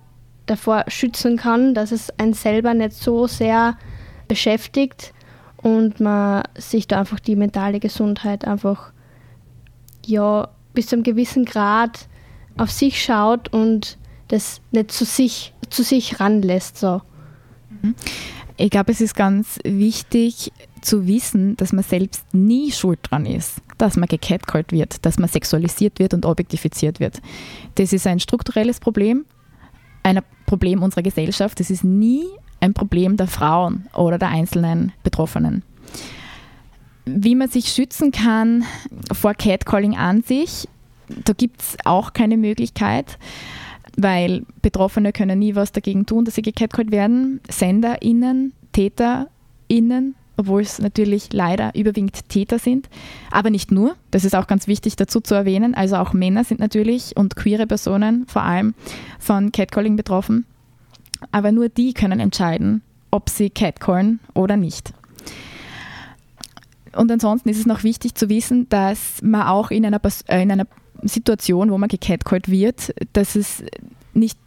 davor schützen kann, dass es einen selber nicht so sehr beschäftigt und man sich da einfach die mentale Gesundheit einfach ja bis zu einem gewissen Grad auf sich schaut und das nicht zu sich, zu sich ranlässt. So. Mhm. Ich glaube, es ist ganz wichtig zu wissen, dass man selbst nie schuld dran ist, dass man gecatcallt wird, dass man sexualisiert wird und objektifiziert wird. Das ist ein strukturelles Problem ein Problem unserer Gesellschaft. Es ist nie ein Problem der Frauen oder der einzelnen Betroffenen. Wie man sich schützen kann vor Catcalling an sich, da gibt es auch keine Möglichkeit, weil Betroffene können nie was dagegen tun, dass sie gecatcallt werden. SenderInnen, TäterInnen, obwohl es natürlich leider überwiegend Täter sind, aber nicht nur. Das ist auch ganz wichtig dazu zu erwähnen. Also auch Männer sind natürlich und queere Personen vor allem von Catcalling betroffen. Aber nur die können entscheiden, ob sie catcallen oder nicht. Und ansonsten ist es noch wichtig zu wissen, dass man auch in einer, äh, in einer Situation, wo man gecatcallt wird, dass es nicht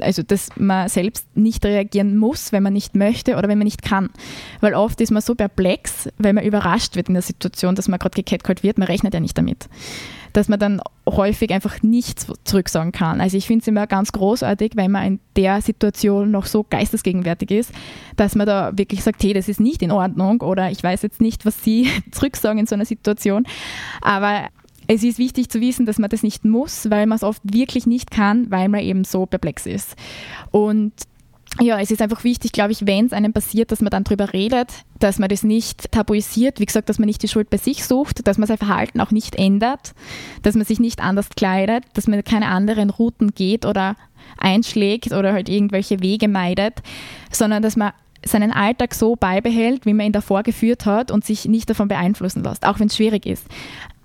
also dass man selbst nicht reagieren muss, wenn man nicht möchte oder wenn man nicht kann. Weil oft ist man so perplex, weil man überrascht wird in der Situation, dass man gerade gecatcallt wird, man rechnet ja nicht damit dass man dann häufig einfach nichts zurücksagen kann. Also ich finde es immer ganz großartig, wenn man in der Situation noch so geistesgegenwärtig ist, dass man da wirklich sagt, hey, das ist nicht in Ordnung oder ich weiß jetzt nicht, was Sie zurücksagen in so einer Situation. Aber es ist wichtig zu wissen, dass man das nicht muss, weil man es oft wirklich nicht kann, weil man eben so perplex ist. Und ja, es ist einfach wichtig, glaube ich, wenn es einem passiert, dass man dann darüber redet, dass man das nicht tabuisiert, wie gesagt, dass man nicht die Schuld bei sich sucht, dass man sein Verhalten auch nicht ändert, dass man sich nicht anders kleidet, dass man keine anderen Routen geht oder einschlägt oder halt irgendwelche Wege meidet, sondern dass man seinen Alltag so beibehält, wie man ihn davor geführt hat und sich nicht davon beeinflussen lässt, auch wenn es schwierig ist.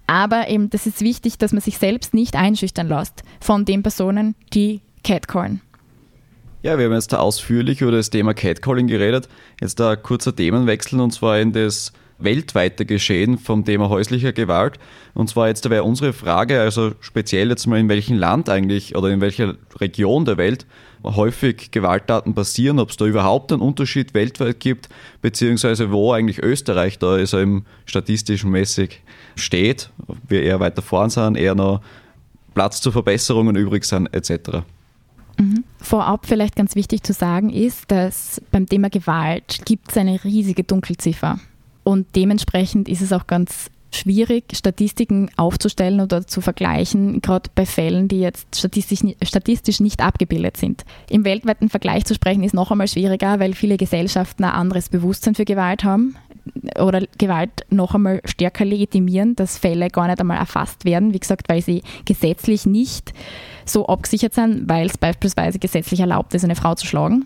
Aber eben, das ist wichtig, dass man sich selbst nicht einschüchtern lässt von den Personen, die catcallen. Ja, wir haben jetzt da ausführlich über das Thema Catcalling geredet. Jetzt da kurzer Themenwechsel und zwar in das weltweite Geschehen vom Thema häuslicher Gewalt. Und zwar jetzt wäre unsere Frage, also speziell jetzt mal in welchem Land eigentlich oder in welcher Region der Welt häufig Gewalttaten passieren, ob es da überhaupt einen Unterschied weltweit gibt, beziehungsweise wo eigentlich Österreich da ist, im statistischen mäßig steht, wir eher weiter vorn sind, eher noch Platz zur Verbesserungen übrig sind, etc. Mhm. Vorab vielleicht ganz wichtig zu sagen ist, dass beim Thema Gewalt gibt es eine riesige Dunkelziffer. Und dementsprechend ist es auch ganz schwierig, Statistiken aufzustellen oder zu vergleichen, gerade bei Fällen, die jetzt statistisch, statistisch nicht abgebildet sind. Im weltweiten Vergleich zu sprechen ist noch einmal schwieriger, weil viele Gesellschaften ein anderes Bewusstsein für Gewalt haben oder Gewalt noch einmal stärker legitimieren, dass Fälle gar nicht einmal erfasst werden, wie gesagt, weil sie gesetzlich nicht so abgesichert sind, weil es beispielsweise gesetzlich erlaubt ist, eine Frau zu schlagen.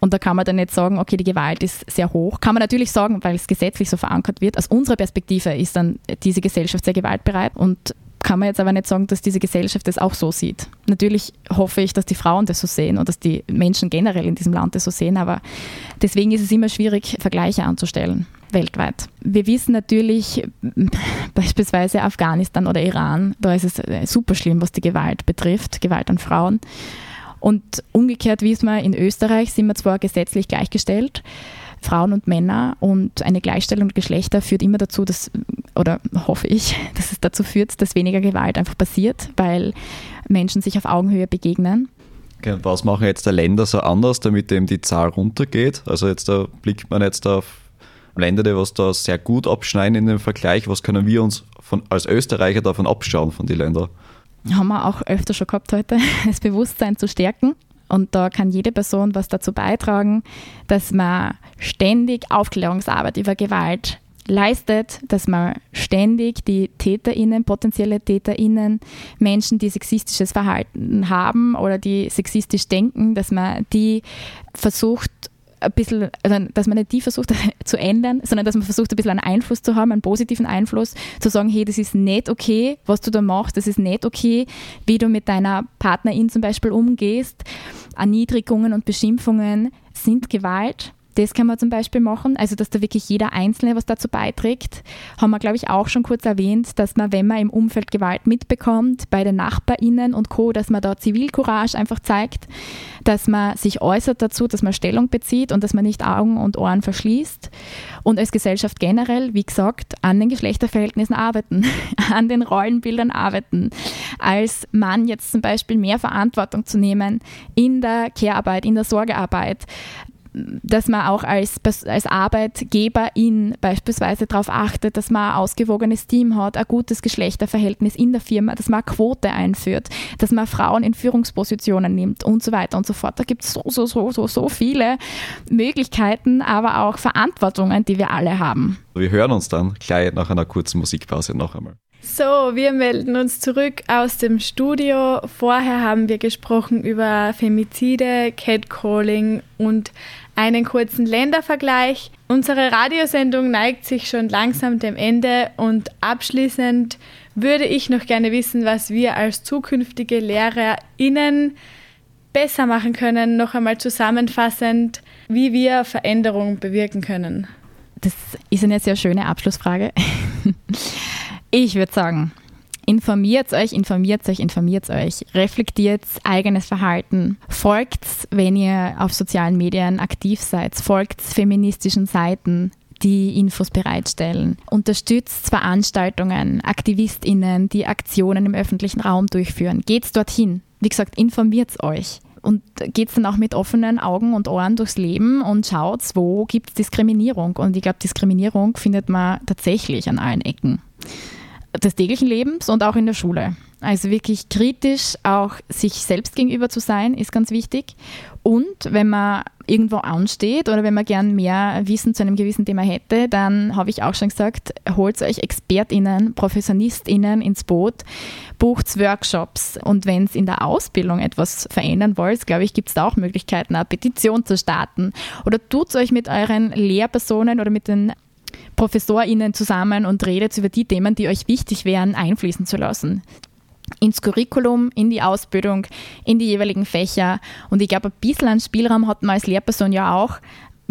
Und da kann man dann nicht sagen, okay, die Gewalt ist sehr hoch. Kann man natürlich sagen, weil es gesetzlich so verankert wird. Aus unserer Perspektive ist dann diese Gesellschaft sehr gewaltbereit und kann man jetzt aber nicht sagen, dass diese Gesellschaft das auch so sieht. Natürlich hoffe ich, dass die Frauen das so sehen und dass die Menschen generell in diesem Land das so sehen, aber deswegen ist es immer schwierig, Vergleiche anzustellen weltweit. Wir wissen natürlich beispielsweise Afghanistan oder Iran, da ist es äh, super schlimm, was die Gewalt betrifft, Gewalt an Frauen. Und umgekehrt wissen wir, in Österreich sind wir zwar gesetzlich gleichgestellt, Frauen und Männer und eine Gleichstellung der Geschlechter führt immer dazu, dass, oder hoffe ich, dass es dazu führt, dass weniger Gewalt einfach passiert, weil Menschen sich auf Augenhöhe begegnen. Okay, was machen jetzt die Länder so anders, damit eben die Zahl runtergeht? Also jetzt da blickt man jetzt auf Länder, die was da sehr gut abschneiden in dem Vergleich. Was können wir uns von, als Österreicher davon abschauen, von den Ländern? Haben wir auch öfter schon gehabt heute, das Bewusstsein zu stärken. Und da kann jede Person was dazu beitragen, dass man ständig Aufklärungsarbeit über Gewalt leistet, dass man ständig die TäterInnen, potenzielle TäterInnen, Menschen, die sexistisches Verhalten haben oder die sexistisch denken, dass man die versucht ein bisschen, also dass man nicht die versucht zu ändern, sondern dass man versucht, ein bisschen einen Einfluss zu haben, einen positiven Einfluss, zu sagen, hey, das ist nicht okay, was du da machst, das ist nicht okay, wie du mit deiner Partnerin zum Beispiel umgehst. Erniedrigungen und Beschimpfungen sind Gewalt das kann man zum Beispiel machen, also dass da wirklich jeder Einzelne was dazu beiträgt. Haben wir, glaube ich, auch schon kurz erwähnt, dass man, wenn man im Umfeld Gewalt mitbekommt, bei den NachbarInnen und Co., dass man da Zivilcourage einfach zeigt, dass man sich äußert dazu, dass man Stellung bezieht und dass man nicht Augen und Ohren verschließt. Und als Gesellschaft generell, wie gesagt, an den Geschlechterverhältnissen arbeiten, an den Rollenbildern arbeiten. Als Mann jetzt zum Beispiel mehr Verantwortung zu nehmen in der Care-Arbeit, in der Sorgearbeit dass man auch als, als Arbeitgeberin beispielsweise darauf achtet, dass man ein ausgewogenes Team hat, ein gutes Geschlechterverhältnis in der Firma, dass man eine Quote einführt, dass man Frauen in Führungspositionen nimmt und so weiter und so fort. Da gibt es so, so, so, so, so viele Möglichkeiten, aber auch Verantwortungen, die wir alle haben. Wir hören uns dann gleich nach einer kurzen Musikpause noch einmal. So, wir melden uns zurück aus dem Studio. Vorher haben wir gesprochen über Femizide, Catcalling und einen kurzen Ländervergleich. Unsere Radiosendung neigt sich schon langsam dem Ende und abschließend würde ich noch gerne wissen, was wir als zukünftige LehrerInnen besser machen können, noch einmal zusammenfassend, wie wir Veränderungen bewirken können. Das ist eine sehr schöne Abschlussfrage. Ich würde sagen, informiert euch, informiert euch, informiert euch, reflektiert eigenes Verhalten, folgt, wenn ihr auf sozialen Medien aktiv seid, folgt feministischen Seiten, die Infos bereitstellen. Unterstützt Veranstaltungen, AktivistInnen, die Aktionen im öffentlichen Raum durchführen. Geht dorthin. Wie gesagt, informiert euch. Und geht dann auch mit offenen Augen und Ohren durchs Leben und schaut, wo gibt es Diskriminierung. Und ich glaube, Diskriminierung findet man tatsächlich an allen Ecken des täglichen Lebens und auch in der Schule. Also wirklich kritisch auch sich selbst gegenüber zu sein, ist ganz wichtig. Und wenn man irgendwo ansteht oder wenn man gern mehr Wissen zu einem gewissen Thema hätte, dann habe ich auch schon gesagt, holt euch ExpertInnen, ProfessionistInnen ins Boot, bucht Workshops und wenn es in der Ausbildung etwas verändern wollt, glaube ich, gibt es da auch Möglichkeiten, eine Petition zu starten oder tut euch mit euren Lehrpersonen oder mit den ProfessorInnen zusammen und redet über die Themen, die euch wichtig wären, einfließen zu lassen ins Curriculum, in die Ausbildung, in die jeweiligen Fächer. Und ich glaube, ein bisschen an Spielraum hat man als Lehrperson ja auch.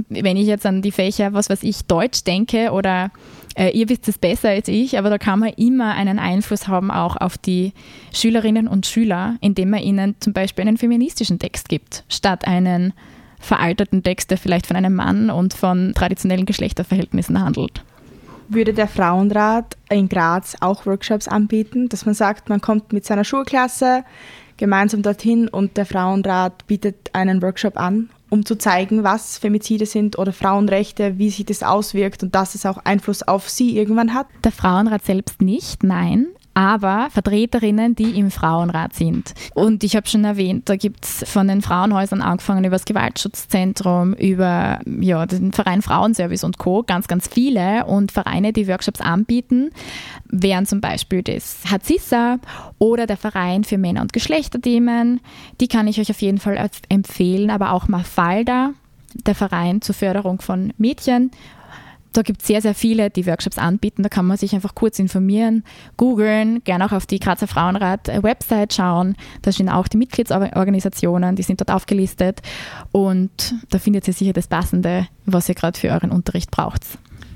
Wenn ich jetzt an die Fächer, was weiß ich, Deutsch denke oder äh, ihr wisst es besser als ich, aber da kann man immer einen Einfluss haben auch auf die Schülerinnen und Schüler, indem man ihnen zum Beispiel einen feministischen Text gibt, statt einen veralterten Text, der vielleicht von einem Mann und von traditionellen Geschlechterverhältnissen handelt. Würde der Frauenrat in Graz auch Workshops anbieten, dass man sagt, man kommt mit seiner Schulklasse gemeinsam dorthin und der Frauenrat bietet einen Workshop an, um zu zeigen, was Femizide sind oder Frauenrechte, wie sich das auswirkt und dass es auch Einfluss auf sie irgendwann hat? Der Frauenrat selbst nicht, nein aber Vertreterinnen, die im Frauenrat sind. Und ich habe schon erwähnt, da gibt es von den Frauenhäusern angefangen über das Gewaltschutzzentrum, über ja, den Verein Frauenservice und Co. ganz, ganz viele und Vereine, die Workshops anbieten, wären zum Beispiel das Hazissa oder der Verein für Männer- und Geschlechterthemen. Die kann ich euch auf jeden Fall empfehlen, aber auch Mafalda, der Verein zur Förderung von Mädchen da gibt es sehr, sehr viele, die Workshops anbieten. Da kann man sich einfach kurz informieren, googeln, gerne auch auf die Grazer Frauenrat-Website schauen. Da stehen auch die Mitgliedsorganisationen, die sind dort aufgelistet. Und da findet ihr sicher das Passende, was ihr gerade für euren Unterricht braucht.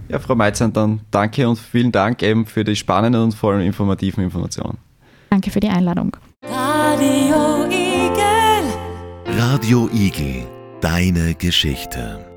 Ja, Frau Meitzern, dann danke und vielen Dank eben für die spannenden und vor allem informativen Informationen. Danke für die Einladung. Radio Igel. Radio Igel, deine Geschichte.